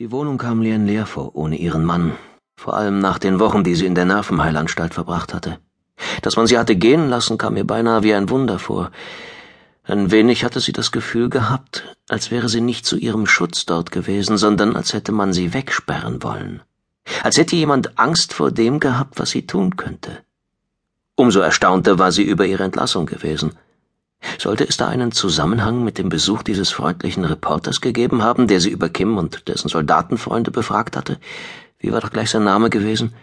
Die Wohnung kam Lien leer vor, ohne ihren Mann, vor allem nach den Wochen, die sie in der Nervenheilanstalt verbracht hatte. Dass man sie hatte gehen lassen, kam ihr beinahe wie ein Wunder vor. Ein wenig hatte sie das Gefühl gehabt, als wäre sie nicht zu ihrem Schutz dort gewesen, sondern als hätte man sie wegsperren wollen. Als hätte jemand Angst vor dem gehabt, was sie tun könnte. Umso erstaunter war sie über ihre Entlassung gewesen. Sollte es da einen Zusammenhang mit dem Besuch dieses freundlichen Reporters gegeben haben, der sie über Kim und dessen Soldatenfreunde befragt hatte? Wie war doch gleich sein Name gewesen?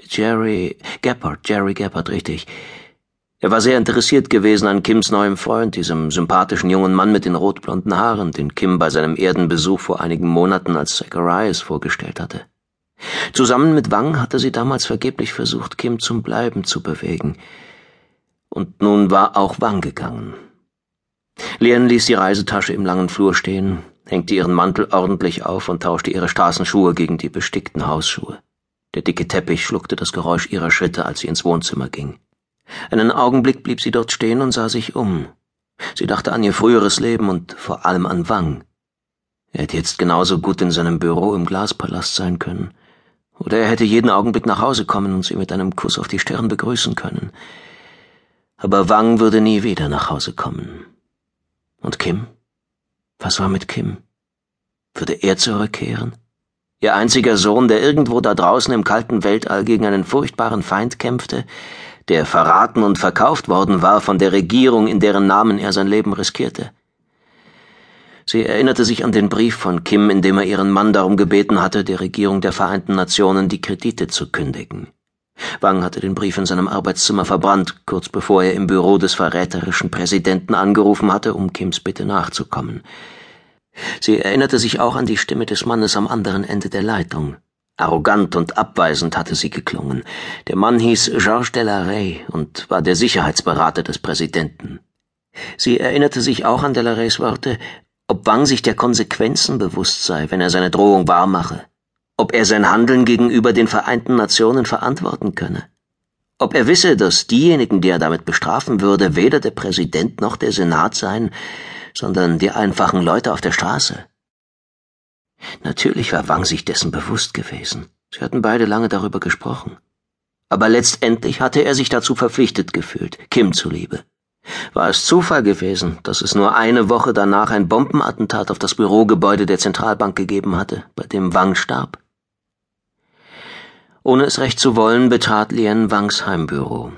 Jerry Gappard, Jerry Gappard, richtig. Er war sehr interessiert gewesen an Kims neuem Freund, diesem sympathischen jungen Mann mit den rotblonden Haaren, den Kim bei seinem Erdenbesuch vor einigen Monaten als Zacharias vorgestellt hatte. Zusammen mit Wang hatte sie damals vergeblich versucht, Kim zum Bleiben zu bewegen und nun war auch Wang gegangen. Lien ließ die Reisetasche im langen Flur stehen, hängte ihren Mantel ordentlich auf und tauschte ihre Straßenschuhe gegen die bestickten Hausschuhe. Der dicke Teppich schluckte das Geräusch ihrer Schritte, als sie ins Wohnzimmer ging. Einen Augenblick blieb sie dort stehen und sah sich um. Sie dachte an ihr früheres Leben und vor allem an Wang. Er hätte jetzt genauso gut in seinem Büro im Glaspalast sein können. Oder er hätte jeden Augenblick nach Hause kommen und sie mit einem Kuss auf die Stirn begrüßen können aber Wang würde nie wieder nach Hause kommen. Und Kim? Was war mit Kim? Würde er zurückkehren? Ihr einziger Sohn, der irgendwo da draußen im kalten Weltall gegen einen furchtbaren Feind kämpfte, der verraten und verkauft worden war von der Regierung, in deren Namen er sein Leben riskierte. Sie erinnerte sich an den Brief von Kim, in dem er ihren Mann darum gebeten hatte, der Regierung der Vereinten Nationen die Kredite zu kündigen. Wang hatte den Brief in seinem Arbeitszimmer verbrannt, kurz bevor er im Büro des verräterischen Präsidenten angerufen hatte, um Kims Bitte nachzukommen. Sie erinnerte sich auch an die Stimme des Mannes am anderen Ende der Leitung. Arrogant und abweisend hatte sie geklungen. Der Mann hieß Georges Delaray und war der Sicherheitsberater des Präsidenten. Sie erinnerte sich auch an Delarays Worte, ob Wang sich der Konsequenzen bewusst sei, wenn er seine Drohung wahrmache ob er sein Handeln gegenüber den Vereinten Nationen verantworten könne, ob er wisse, dass diejenigen, die er damit bestrafen würde, weder der Präsident noch der Senat seien, sondern die einfachen Leute auf der Straße. Natürlich war Wang sich dessen bewusst gewesen. Sie hatten beide lange darüber gesprochen. Aber letztendlich hatte er sich dazu verpflichtet gefühlt, Kim zuliebe. War es Zufall gewesen, dass es nur eine Woche danach ein Bombenattentat auf das Bürogebäude der Zentralbank gegeben hatte, bei dem Wang starb? Ohne es recht zu wollen, betrat Lien Wangs Heimbüro.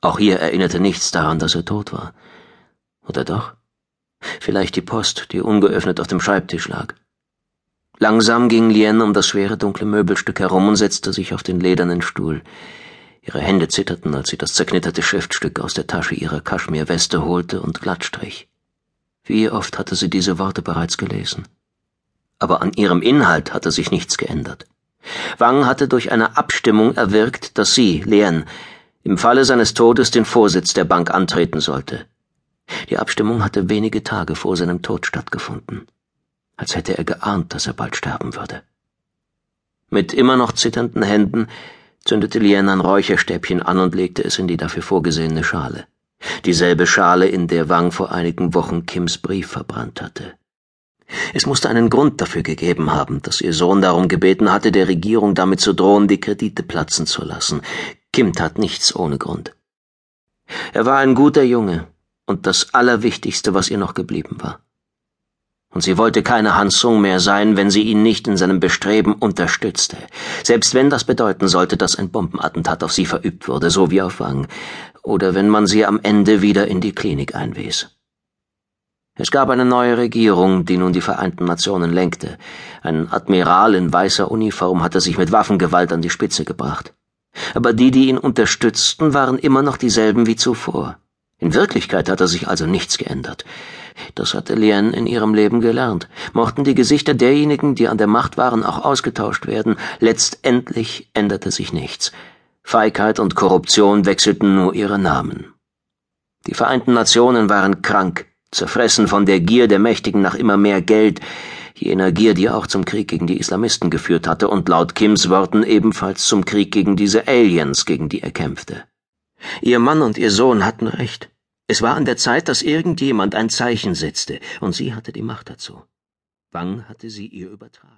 Auch hier erinnerte nichts daran, dass er tot war. Oder doch? Vielleicht die Post, die ungeöffnet auf dem Schreibtisch lag. Langsam ging Lien um das schwere dunkle Möbelstück herum und setzte sich auf den ledernen Stuhl. Ihre Hände zitterten, als sie das zerknitterte Schriftstück aus der Tasche ihrer Kaschmirweste holte und glattstrich. Wie oft hatte sie diese Worte bereits gelesen. Aber an ihrem Inhalt hatte sich nichts geändert. Wang hatte durch eine Abstimmung erwirkt, dass sie, Lien, im Falle seines Todes den Vorsitz der Bank antreten sollte. Die Abstimmung hatte wenige Tage vor seinem Tod stattgefunden, als hätte er geahnt, dass er bald sterben würde. Mit immer noch zitternden Händen zündete Lien ein Räucherstäbchen an und legte es in die dafür vorgesehene Schale. Dieselbe Schale, in der Wang vor einigen Wochen Kims Brief verbrannt hatte. Es musste einen Grund dafür gegeben haben, dass ihr Sohn darum gebeten hatte, der Regierung damit zu drohen, die Kredite platzen zu lassen. Kim tat nichts ohne Grund. Er war ein guter Junge und das Allerwichtigste, was ihr noch geblieben war. Und sie wollte keine Hansung mehr sein, wenn sie ihn nicht in seinem Bestreben unterstützte, selbst wenn das bedeuten sollte, dass ein Bombenattentat auf sie verübt wurde, so wie auf Wang, oder wenn man sie am Ende wieder in die Klinik einwies. Es gab eine neue Regierung, die nun die Vereinten Nationen lenkte. Ein Admiral in weißer Uniform hatte sich mit Waffengewalt an die Spitze gebracht. Aber die, die ihn unterstützten, waren immer noch dieselben wie zuvor. In Wirklichkeit hatte sich also nichts geändert. Das hatte Lien in ihrem Leben gelernt. Mochten die Gesichter derjenigen, die an der Macht waren, auch ausgetauscht werden, letztendlich änderte sich nichts. Feigheit und Korruption wechselten nur ihre Namen. Die Vereinten Nationen waren krank, zerfressen von der Gier der Mächtigen nach immer mehr Geld, jener Gier, die auch zum Krieg gegen die Islamisten geführt hatte und laut Kims Worten ebenfalls zum Krieg gegen diese Aliens, gegen die er kämpfte. Ihr Mann und ihr Sohn hatten recht. Es war an der Zeit, dass irgendjemand ein Zeichen setzte, und sie hatte die Macht dazu. Wang hatte sie ihr übertragen.